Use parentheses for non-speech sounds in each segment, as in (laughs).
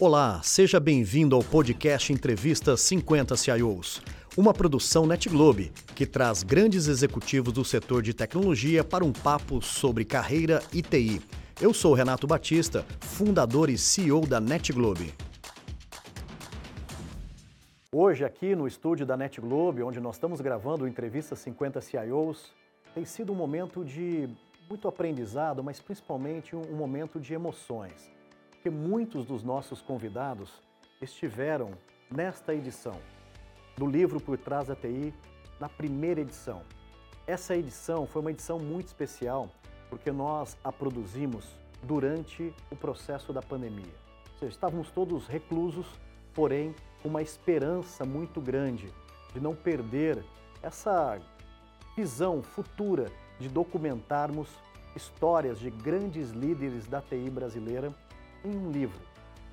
Olá, seja bem-vindo ao podcast Entrevista 50 CIOs, uma produção NetGlobe que traz grandes executivos do setor de tecnologia para um papo sobre carreira e TI. Eu sou Renato Batista, fundador e CEO da NetGlobe. Hoje, aqui no estúdio da NetGlobe, onde nós estamos gravando Entrevista 50 CIOs, tem sido um momento de muito aprendizado, mas principalmente um momento de emoções porque muitos dos nossos convidados estiveram nesta edição do livro Por Trás da TI, na primeira edição. Essa edição foi uma edição muito especial porque nós a produzimos durante o processo da pandemia. Ou seja, estávamos todos reclusos, porém com uma esperança muito grande de não perder essa visão futura de documentarmos histórias de grandes líderes da TI brasileira em um livro.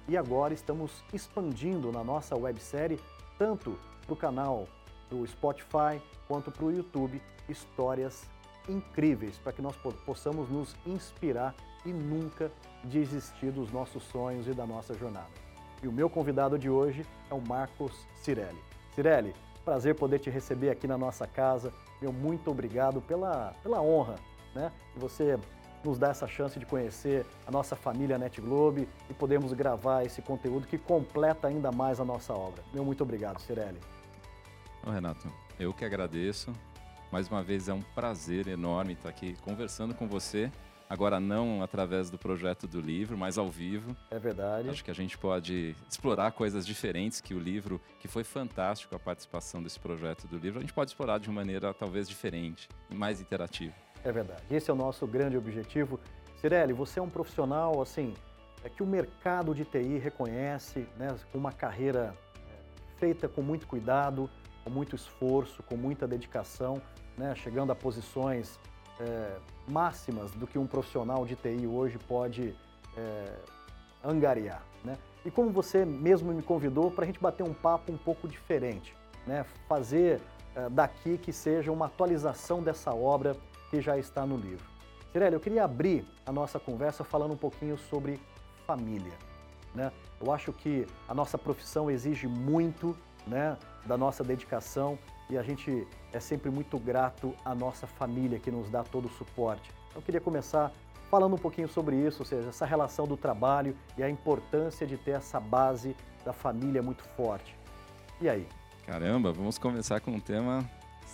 E agora estamos expandindo na nossa websérie, tanto para o canal do Spotify quanto para o YouTube, histórias incríveis para que nós possamos nos inspirar e nunca desistir dos nossos sonhos e da nossa jornada. E o meu convidado de hoje é o Marcos Cirelli. Cirelli, prazer poder te receber aqui na nossa casa. Meu muito obrigado pela, pela honra né, que você nos dá essa chance de conhecer a nossa família Net Globe e podemos gravar esse conteúdo que completa ainda mais a nossa obra. Meu muito obrigado, Cirelli. Renato, eu que agradeço. Mais uma vez é um prazer enorme estar aqui conversando com você. Agora não através do projeto do livro, mas ao vivo. É verdade. Acho que a gente pode explorar coisas diferentes que o livro, que foi fantástico a participação desse projeto do livro, a gente pode explorar de uma maneira talvez diferente e mais interativa. É verdade. Esse é o nosso grande objetivo. Cirelli, você é um profissional assim é que o mercado de TI reconhece, né, uma carreira é, feita com muito cuidado, com muito esforço, com muita dedicação, né, chegando a posições é, máximas do que um profissional de TI hoje pode é, angariar. Né? E como você mesmo me convidou para a gente bater um papo um pouco diferente, né? fazer é, daqui que seja uma atualização dessa obra que já está no livro. Cirelli, eu queria abrir a nossa conversa falando um pouquinho sobre família. Né? Eu acho que a nossa profissão exige muito né, da nossa dedicação e a gente é sempre muito grato à nossa família que nos dá todo o suporte. Eu queria começar falando um pouquinho sobre isso, ou seja, essa relação do trabalho e a importância de ter essa base da família muito forte. E aí? Caramba, vamos começar com um tema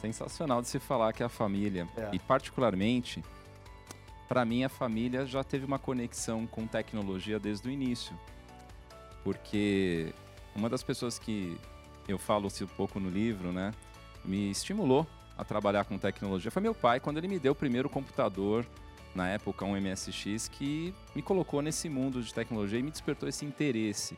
sensacional de se falar que é a família. É. E particularmente, para mim a família já teve uma conexão com tecnologia desde o início. Porque uma das pessoas que eu falo um pouco no livro, né, me estimulou a trabalhar com tecnologia foi meu pai, quando ele me deu o primeiro computador, na época um MSX, que me colocou nesse mundo de tecnologia e me despertou esse interesse.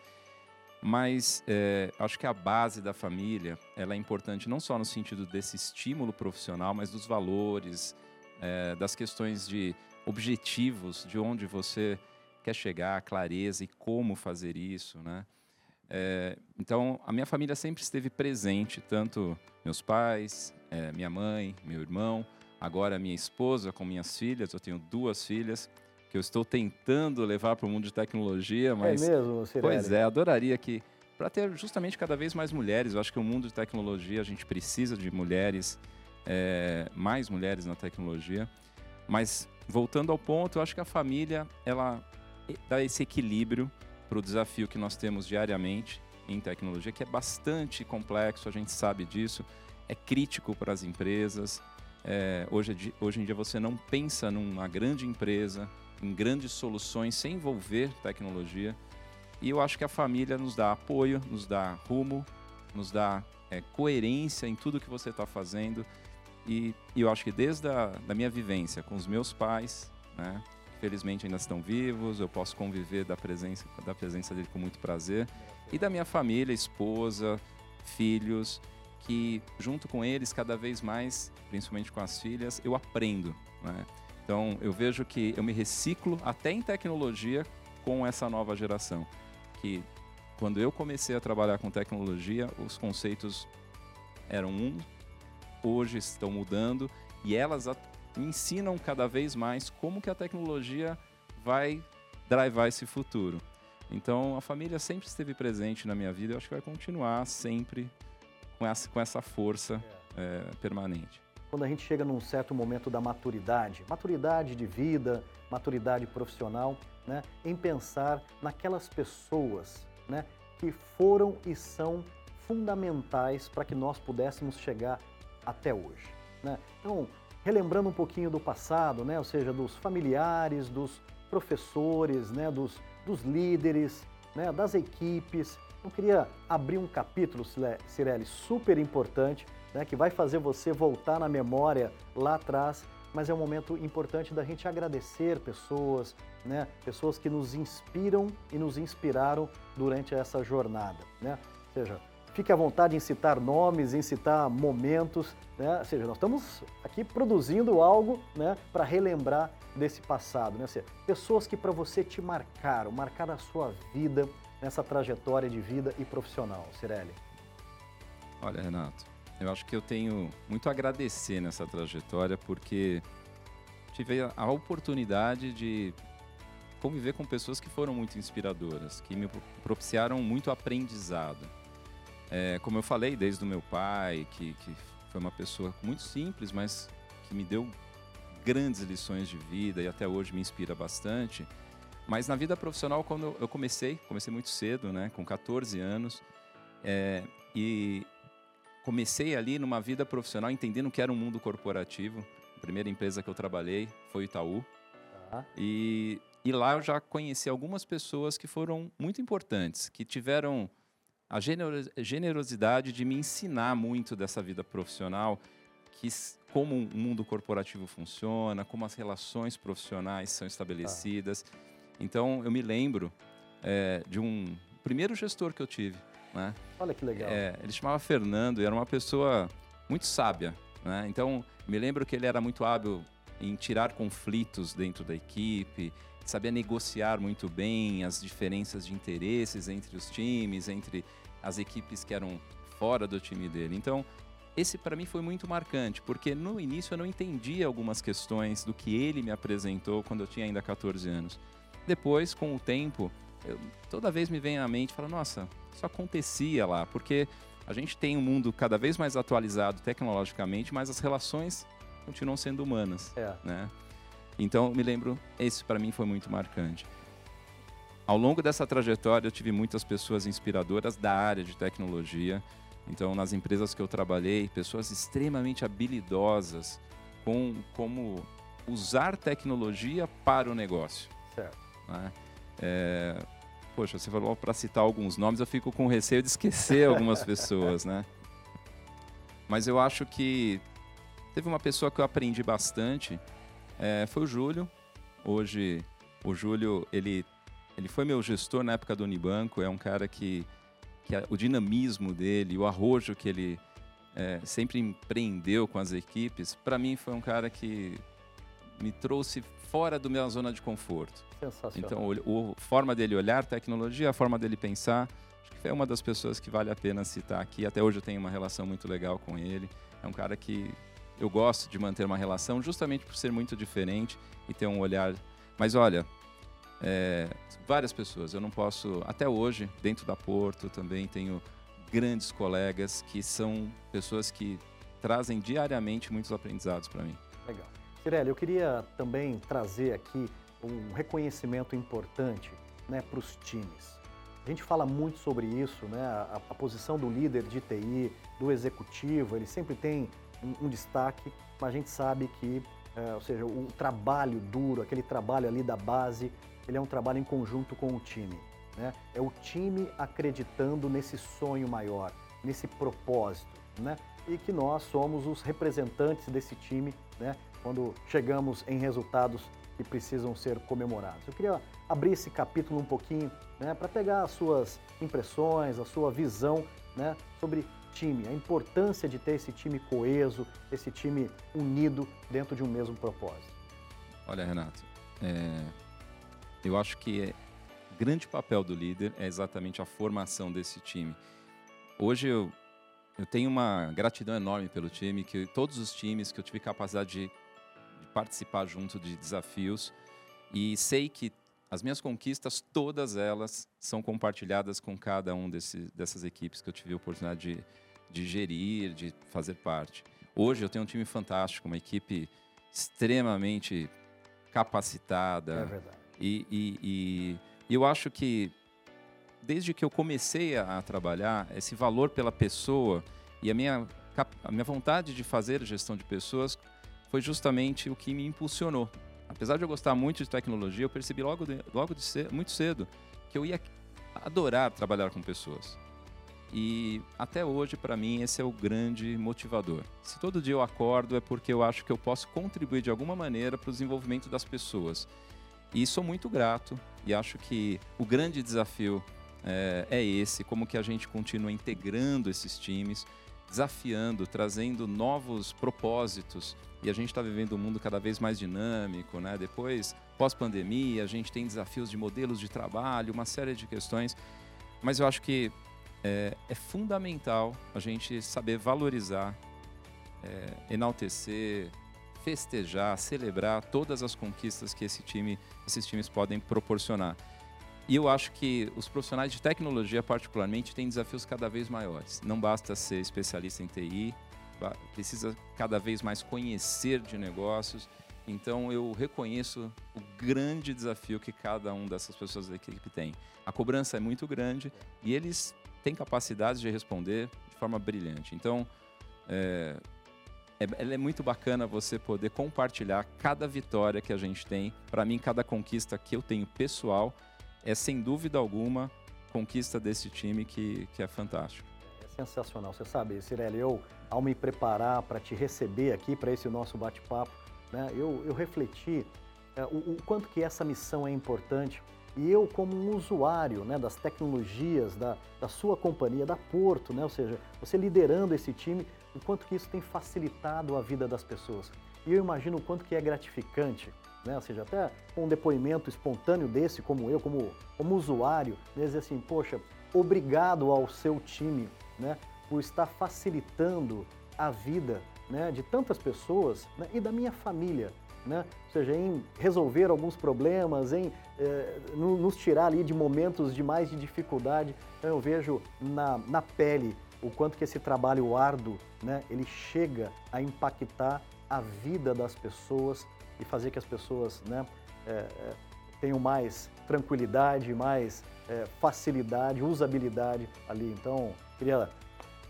Mas é, acho que a base da família ela é importante não só no sentido desse estímulo profissional, mas dos valores, é, das questões de objetivos, de onde você quer chegar, clareza e como fazer isso, né? É, então, a minha família sempre esteve presente, tanto meus pais, é, minha mãe, meu irmão, agora minha esposa com minhas filhas. Eu tenho duas filhas que eu estou tentando levar para o mundo de tecnologia, é mas. É mesmo, Cirelli? Pois é, adoraria que. Para ter justamente cada vez mais mulheres, eu acho que o mundo de tecnologia, a gente precisa de mulheres, é, mais mulheres na tecnologia. Mas, voltando ao ponto, eu acho que a família, ela dá esse equilíbrio para o desafio que nós temos diariamente em tecnologia, que é bastante complexo, a gente sabe disso, é crítico para as empresas. É, hoje, hoje em dia você não pensa numa grande empresa em grandes soluções sem envolver tecnologia. E eu acho que a família nos dá apoio, nos dá rumo, nos dá é, coerência em tudo que você está fazendo. E, e, eu acho que desde a da minha vivência com os meus pais, né, felizmente ainda estão vivos, eu posso conviver da presença, da presença dele com muito prazer. E da minha família, esposa, filhos, que junto com eles, cada vez mais, principalmente com as filhas, eu aprendo. Né? Então, eu vejo que eu me reciclo até em tecnologia com essa nova geração. Que quando eu comecei a trabalhar com tecnologia, os conceitos eram um, hoje estão mudando e elas me ensinam cada vez mais como que a tecnologia vai drivar esse futuro. Então, a família sempre esteve presente na minha vida e acho que vai continuar sempre com essa, com essa força é. É, permanente. Quando a gente chega num certo momento da maturidade, maturidade de vida, maturidade profissional, né, em pensar naquelas pessoas né, que foram e são fundamentais para que nós pudéssemos chegar até hoje. Né? Então, relembrando um pouquinho do passado, né, ou seja, dos familiares, dos professores, né, dos, dos líderes, né, das equipes. Eu queria abrir um capítulo, Cirelli, super importante, né, que vai fazer você voltar na memória lá atrás, mas é um momento importante da gente agradecer pessoas, né, pessoas que nos inspiram e nos inspiraram durante essa jornada. Né? Ou seja, Fique à vontade em citar nomes, em citar momentos, né? ou seja, nós estamos aqui produzindo algo né, para relembrar desse passado. Né? Seja, pessoas que para você te marcaram, marcaram a sua vida nessa trajetória de vida e profissional. Cirelli. Olha, Renato, eu acho que eu tenho muito a agradecer nessa trajetória porque tive a oportunidade de conviver com pessoas que foram muito inspiradoras, que me propiciaram muito aprendizado. É, como eu falei, desde o meu pai, que, que foi uma pessoa muito simples, mas que me deu grandes lições de vida e até hoje me inspira bastante. Mas na vida profissional, quando eu comecei, comecei muito cedo, né, com 14 anos, é, e comecei ali numa vida profissional entendendo que era um mundo corporativo. A primeira empresa que eu trabalhei foi o Itaú. E, e lá eu já conheci algumas pessoas que foram muito importantes, que tiveram a generosidade de me ensinar muito dessa vida profissional, que como o mundo corporativo funciona, como as relações profissionais são estabelecidas. Ah. Então, eu me lembro é, de um primeiro gestor que eu tive. Né? Olha que legal. É, ele chamava Fernando e era uma pessoa muito sábia. Né? Então, me lembro que ele era muito hábil em tirar conflitos dentro da equipe, sabia negociar muito bem as diferenças de interesses entre os times, entre as equipes que eram fora do time dele. Então, esse para mim foi muito marcante, porque no início eu não entendia algumas questões do que ele me apresentou quando eu tinha ainda 14 anos. Depois, com o tempo, eu, toda vez me vem à mente, fala, nossa, isso acontecia lá, porque a gente tem um mundo cada vez mais atualizado tecnologicamente, mas as relações continuam sendo humanas, é. né? Então, me lembro, esse para mim foi muito marcante. Ao longo dessa trajetória, eu tive muitas pessoas inspiradoras da área de tecnologia. Então, nas empresas que eu trabalhei, pessoas extremamente habilidosas com como usar tecnologia para o negócio. Certo. Né? É, poxa, você falou para citar alguns nomes, eu fico com receio de esquecer algumas (laughs) pessoas, né? Mas eu acho que teve uma pessoa que eu aprendi bastante, é, foi o Júlio. Hoje, o Júlio, ele ele foi meu gestor na época do Unibanco, é um cara que, que o dinamismo dele, o arrojo que ele é, sempre empreendeu com as equipes, para mim foi um cara que me trouxe fora da minha zona de conforto. Sensacional. Então, a forma dele olhar tecnologia, a forma dele pensar, acho que é uma das pessoas que vale a pena citar aqui. Até hoje eu tenho uma relação muito legal com ele. É um cara que eu gosto de manter uma relação justamente por ser muito diferente e ter um olhar. Mas olha, é, várias pessoas. Eu não posso, até hoje, dentro da Porto também tenho grandes colegas que são pessoas que trazem diariamente muitos aprendizados para mim. Legal. Cirelli, eu queria também trazer aqui um reconhecimento importante né, para os times. A gente fala muito sobre isso, né? A, a, posição do líder de TI, do executivo, ele sempre tem um, um destaque, mas a gente sabe que, é, ou seja, o trabalho duro, aquele trabalho ali da base, ele é um trabalho em conjunto com o time. Né? É o time acreditando nesse sonho maior, nesse propósito, né? E que nós somos os representantes desse time, né? Quando chegamos em resultados que precisam ser comemorados. Eu queria abrir esse capítulo um pouquinho, né? Para pegar as suas impressões, a sua visão, né? Sobre time, a importância de ter esse time coeso, esse time unido dentro de um mesmo propósito. Olha, Renato, é, eu acho que o grande papel do líder é exatamente a formação desse time. Hoje eu, eu tenho uma gratidão enorme pelo time, que todos os times que eu tive capacidade de, de participar junto de desafios e sei que as minhas conquistas, todas elas são compartilhadas com cada um desse, dessas equipes que eu tive a oportunidade de, de gerir, de fazer parte. Hoje eu tenho um time fantástico, uma equipe extremamente capacitada. É verdade. E, e, e, eu acho que desde que eu comecei a, a, trabalhar, esse valor pela pessoa e a minha, a minha vontade de fazer gestão de pessoas foi justamente o que me impulsionou. Apesar de eu gostar muito de tecnologia, eu percebi logo, de, logo de cedo, muito cedo que eu ia adorar trabalhar com pessoas. E até hoje, para mim, esse é o grande motivador. Se todo dia eu acordo, é porque eu acho que eu posso contribuir de alguma maneira para o desenvolvimento das pessoas. E sou muito grato e acho que o grande desafio é, é esse: como que a gente continua integrando esses times, desafiando, trazendo novos propósitos. E a gente está vivendo um mundo cada vez mais dinâmico, né? Depois, pós-pandemia, a gente tem desafios de modelos de trabalho, uma série de questões. Mas eu acho que é, é fundamental a gente saber valorizar, é, enaltecer, festejar, celebrar todas as conquistas que esse time, esses times podem proporcionar. E eu acho que os profissionais de tecnologia, particularmente, têm desafios cada vez maiores. Não basta ser especialista em TI, precisa cada vez mais conhecer de negócios. Então eu reconheço o grande desafio que cada um dessas pessoas da equipe tem. A cobrança é muito grande e eles tem capacidade de responder de forma brilhante. Então, é, é, é muito bacana você poder compartilhar cada vitória que a gente tem. Para mim, cada conquista que eu tenho pessoal é, sem dúvida alguma, conquista desse time que, que é fantástico. Sensacional. Você sabe, Cirelli, eu, ao me preparar para te receber aqui, para esse nosso bate-papo, né, eu, eu refleti é, o, o quanto que essa missão é importante e eu, como um usuário né, das tecnologias da, da sua companhia, da Porto, né, ou seja, você liderando esse time, o quanto que isso tem facilitado a vida das pessoas. E eu imagino o quanto que é gratificante, né, ou seja, até um depoimento espontâneo desse, como eu, como, como usuário, né, dizer assim, poxa, obrigado ao seu time né, por estar facilitando a vida né, de tantas pessoas né, e da minha família né? ou seja, em resolver alguns problemas, em eh, nos tirar ali de momentos de mais de dificuldade. Então eu vejo na, na pele o quanto que esse trabalho árduo, né, ele chega a impactar a vida das pessoas e fazer que as pessoas né, eh, eh, tenham mais tranquilidade, mais facilidade, usabilidade ali. Então, queria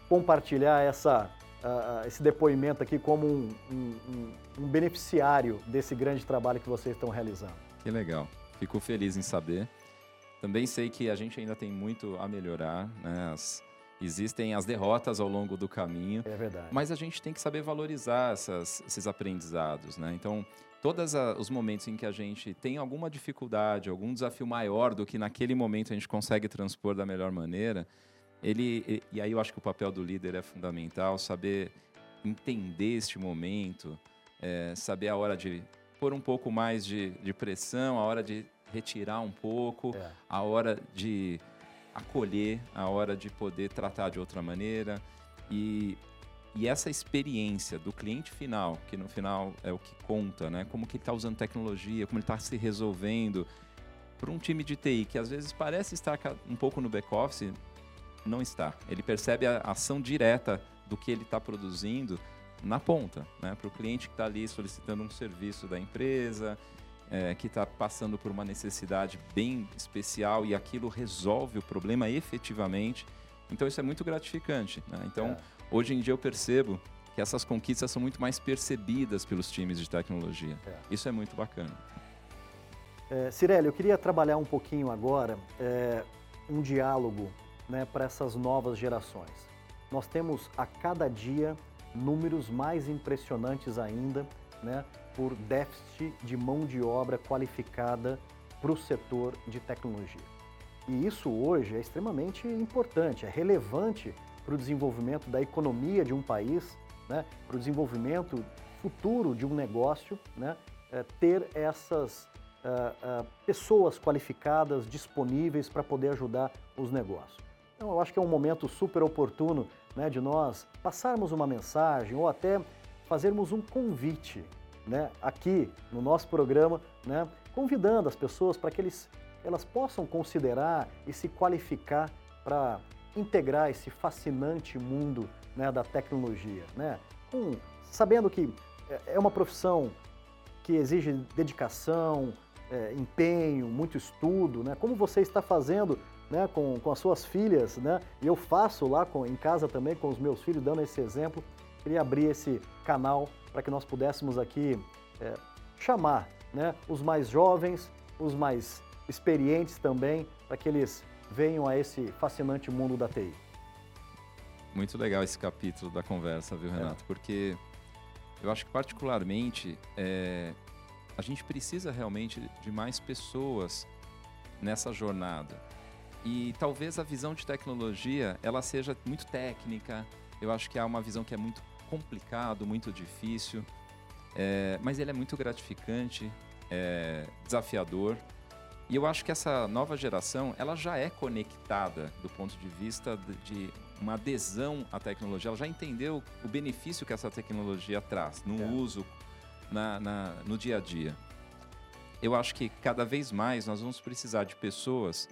compartilhar essa uh, esse depoimento aqui como um, um, um, beneficiário desse grande trabalho que vocês estão realizando. Que legal. Fico feliz em saber. Também sei que a gente ainda tem muito a melhorar, né? As, existem as derrotas ao longo do caminho. É verdade. Mas a gente tem que saber valorizar essas, esses aprendizados, né? Então, todos os momentos em que a gente tem alguma dificuldade, algum desafio maior do que naquele momento a gente consegue transpor da melhor maneira, ele e aí eu acho que o papel do líder é fundamental, saber entender este momento, é, saber a hora de pôr um pouco mais de, de pressão, a hora de retirar um pouco, é. a hora de acolher, a hora de poder tratar de outra maneira e e essa experiência do cliente final, que no final é o que conta, né? Como que ele está usando tecnologia, como ele está se resolvendo, para um time de TI que às vezes parece estar um pouco no back-office, não está. Ele percebe a ação direta do que ele está produzindo na ponta, né? para o cliente que está ali solicitando um serviço da empresa, é, que está passando por uma necessidade bem especial e aquilo resolve o problema efetivamente. Então isso é muito gratificante. Né? Então é. hoje em dia eu percebo que essas conquistas são muito mais percebidas pelos times de tecnologia. É. Isso é muito bacana. É, Cirelli, eu queria trabalhar um pouquinho agora é, um diálogo né, para essas novas gerações. Nós temos a cada dia números mais impressionantes ainda né, por déficit de mão de obra qualificada para o setor de tecnologia. E isso hoje é extremamente importante, é relevante para o desenvolvimento da economia de um país, né, para o desenvolvimento futuro de um negócio, né, é, ter essas uh, uh, pessoas qualificadas disponíveis para poder ajudar os negócios. Então, eu acho que é um momento super oportuno né, de nós passarmos uma mensagem ou até fazermos um convite né, aqui no nosso programa né, convidando as pessoas para que eles, elas possam considerar e se qualificar para integrar esse fascinante mundo né, da tecnologia, né? Com, sabendo que é, é uma profissão que exige dedicação, é, empenho, muito estudo, né? Como você está fazendo né, com, com as suas filhas, né? E eu faço lá com, em casa também com os meus filhos, dando esse exemplo. Queria abrir esse canal para que nós pudéssemos aqui é, chamar né, os mais jovens, os mais experientes também, para que eles venham a esse fascinante mundo da TI. Muito legal esse capítulo da conversa, viu, Renato? É. Porque eu acho que, particularmente, é, a gente precisa realmente de mais pessoas nessa jornada. E talvez a visão de tecnologia ela seja muito técnica. Eu acho que há uma visão que é muito complicado, muito difícil, é, mas ele é muito gratificante, é, desafiador. E eu acho que essa nova geração, ela já é conectada do ponto de vista de, de uma adesão à tecnologia. Ela já entendeu o benefício que essa tecnologia traz no é. uso, na, na, no dia a dia. Eu acho que cada vez mais nós vamos precisar de pessoas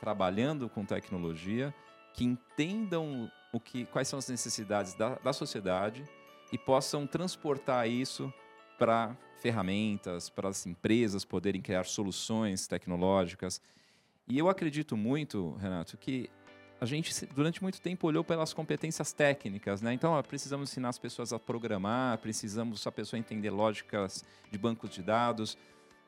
trabalhando com tecnologia que entendam o que, quais são as necessidades da, da sociedade e possam transportar isso para ferramentas, para as empresas poderem criar soluções tecnológicas. E eu acredito muito, Renato, que a gente durante muito tempo olhou pelas competências técnicas, né? Então, ó, precisamos ensinar as pessoas a programar, precisamos a pessoa entender lógicas de bancos de dados.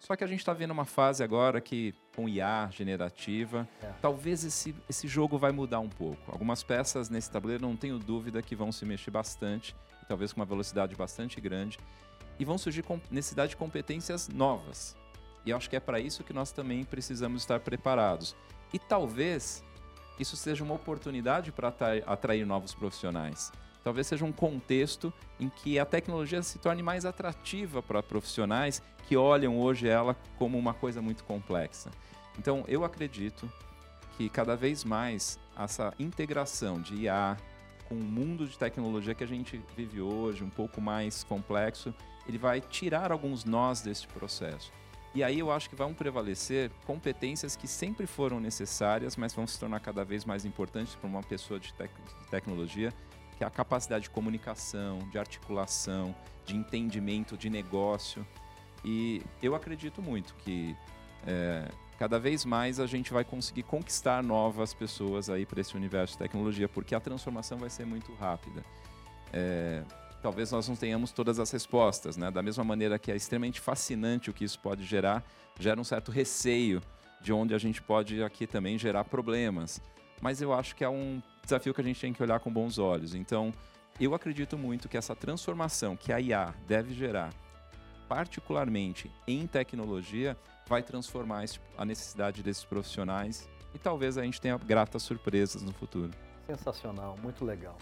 Só que a gente está vendo uma fase agora que, com IA generativa, é. talvez esse, esse jogo vai mudar um pouco. Algumas peças nesse tabuleiro, não tenho dúvida que vão se mexer bastante, talvez com uma velocidade bastante grande e vão surgir necessidade de competências novas. E eu acho que é para isso que nós também precisamos estar preparados. E talvez isso seja uma oportunidade para atrair novos profissionais. Talvez seja um contexto em que a tecnologia se torne mais atrativa para profissionais que olham hoje ela como uma coisa muito complexa. Então, eu acredito que cada vez mais essa integração de IA com o mundo de tecnologia que a gente vive hoje, um pouco mais complexo, ele vai tirar alguns nós desse processo. E aí eu acho que vão prevalecer competências que sempre foram necessárias, mas vão se tornar cada vez mais importantes para uma pessoa de, tec de tecnologia, que é a capacidade de comunicação, de articulação, de entendimento de negócio. E eu acredito muito que é, cada vez mais a gente vai conseguir conquistar novas pessoas aí para esse universo de tecnologia, porque a transformação vai ser muito rápida. É, talvez nós não tenhamos todas as respostas, né? Da mesma maneira que é extremamente fascinante o que isso pode gerar, gera um certo receio de onde a gente pode aqui também gerar problemas. Mas eu acho que é um desafio que a gente tem que olhar com bons olhos. Então, eu acredito muito que essa transformação que a IA deve gerar, particularmente em tecnologia, vai transformar a necessidade desses profissionais e talvez a gente tenha gratas surpresas no futuro. Sensacional, muito legal.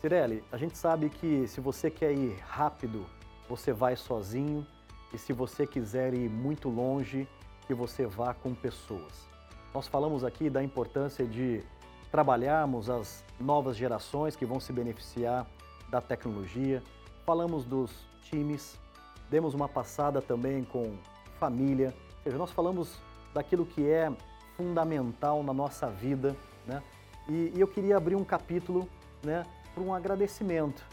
Cirelli, a gente sabe que se você quer ir rápido, você vai sozinho, e se você quiser ir muito longe, que você vá com pessoas. Nós falamos aqui da importância de trabalharmos as novas gerações que vão se beneficiar da tecnologia, falamos dos times, demos uma passada também com família, ou seja, nós falamos daquilo que é fundamental na nossa vida, né? E, e eu queria abrir um capítulo, né, para um agradecimento,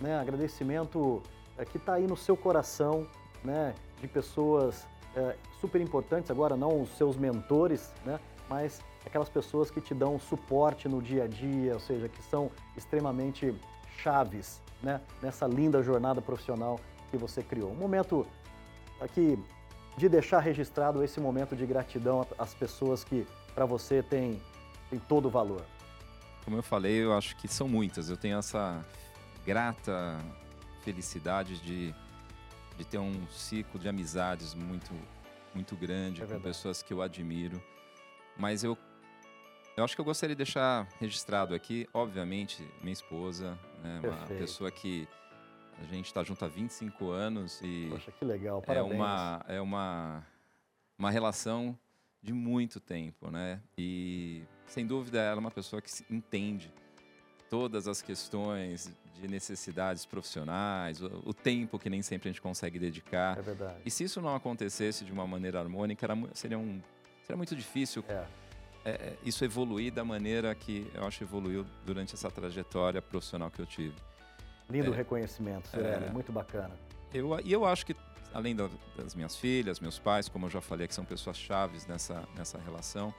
né? Agradecimento é, que está aí no seu coração, né? De pessoas é, super importantes, agora não os seus mentores, né? Mas aquelas pessoas que te dão suporte no dia a dia, ou seja, que são extremamente chaves, né? Nessa linda jornada profissional que você criou. Um momento aqui de deixar registrado esse momento de gratidão às pessoas que para você tem, tem todo o valor como eu falei, eu acho que são muitas. Eu tenho essa grata felicidade de, de ter um ciclo de amizades muito, muito grande, é com pessoas que eu admiro. Mas eu, eu acho que eu gostaria de deixar registrado aqui, obviamente, minha esposa, né, uma pessoa que a gente está junto há 25 anos e. Poxa, que legal, parabéns. É uma, é uma, uma relação de muito tempo, né? E sem dúvida ela é uma pessoa que entende todas as questões de necessidades profissionais, o, o, tempo que nem sempre a gente consegue dedicar. É verdade. E se isso não acontecesse de uma maneira harmônica, era, seria, um, seria muito difícil é. É, é, isso evoluir da maneira que eu acho evoluiu durante essa trajetória profissional que eu tive. Lindo é, reconhecimento, Cirelli, é. muito bacana. Eu, e eu acho que, além das minhas filhas, meus pais, como eu já falei, que são pessoas chaves nessa, nessa relação,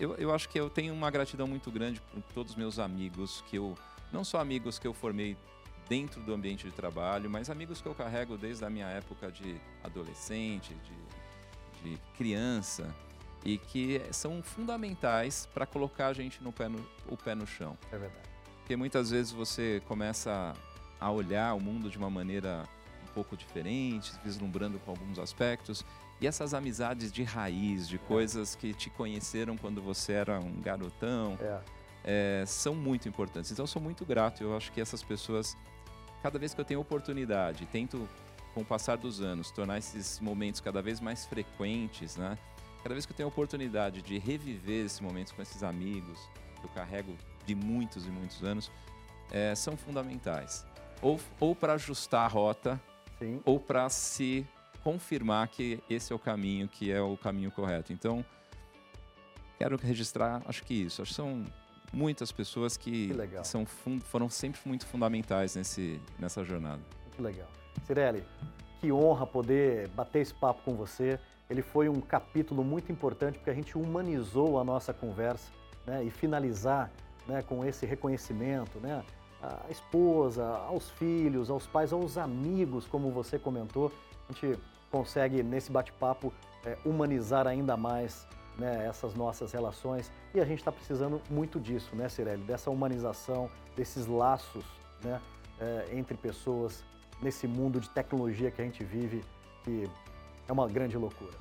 eu, eu acho que eu tenho uma gratidão muito grande por todos os meus amigos, que eu não só amigos que eu formei dentro do ambiente de trabalho, mas amigos que eu carrego desde a minha época de adolescente, de, de criança, e que são fundamentais para colocar a gente no pé no, o pé no chão. É verdade. Porque muitas vezes você começa a olhar o mundo de uma maneira um pouco diferente, vislumbrando com alguns aspectos, e essas amizades de raiz, de é. coisas que te conheceram quando você era um garotão, é. É, são muito importantes. Então, eu sou muito grato. Eu acho que essas pessoas, cada vez que eu tenho oportunidade, tento, com o passar dos anos, tornar esses momentos cada vez mais frequentes, né? Cada vez que eu tenho oportunidade de reviver esses momentos com esses amigos, que eu carrego de muitos e muitos anos, é, são fundamentais. Ou, ou para ajustar a rota, Sim. ou para se confirmar que esse é o caminho, que é o caminho correto. Então, quero registrar, acho que isso. Acho que são muitas pessoas que, que são, foram sempre muito fundamentais nesse, nessa jornada. Muito legal. Cirelli, que honra poder bater esse papo com você. Ele foi um capítulo muito importante porque a gente humanizou a nossa conversa né, e finalizar né, com esse reconhecimento, né, à esposa, aos filhos, aos pais, aos amigos, como você comentou. A gente consegue, nesse bate-papo, é, humanizar ainda mais né, essas nossas relações. E a gente está precisando muito disso, né, Cirelli? Dessa humanização, desses laços né, é, entre pessoas nesse mundo de tecnologia que a gente vive, que é uma grande loucura.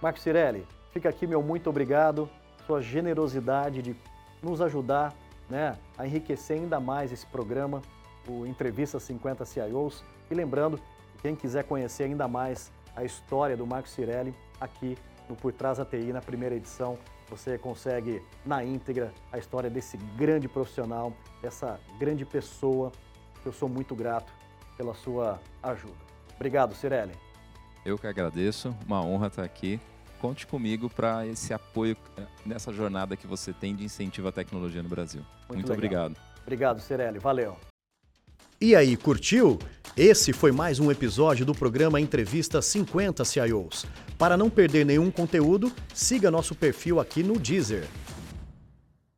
Marco Cirelli, fica aqui meu muito obrigado, sua generosidade de nos ajudar né, a enriquecer ainda mais esse programa, o Entrevista 50 CIOs. E lembrando, quem quiser conhecer ainda mais a história do Marco Cirelli aqui no Por Trás da TI, na primeira edição. Você consegue, na íntegra, a história desse grande profissional, dessa grande pessoa, eu sou muito grato pela sua ajuda. Obrigado, Cirelli. Eu que agradeço, uma honra estar aqui. Conte comigo para esse apoio eh, nessa jornada que você tem de incentivo à tecnologia no Brasil. Muito, muito obrigado. Obrigado, Cirelli. Valeu. E aí, curtiu? Esse foi mais um episódio do programa Entrevista 50 CIOs. Para não perder nenhum conteúdo, siga nosso perfil aqui no Deezer.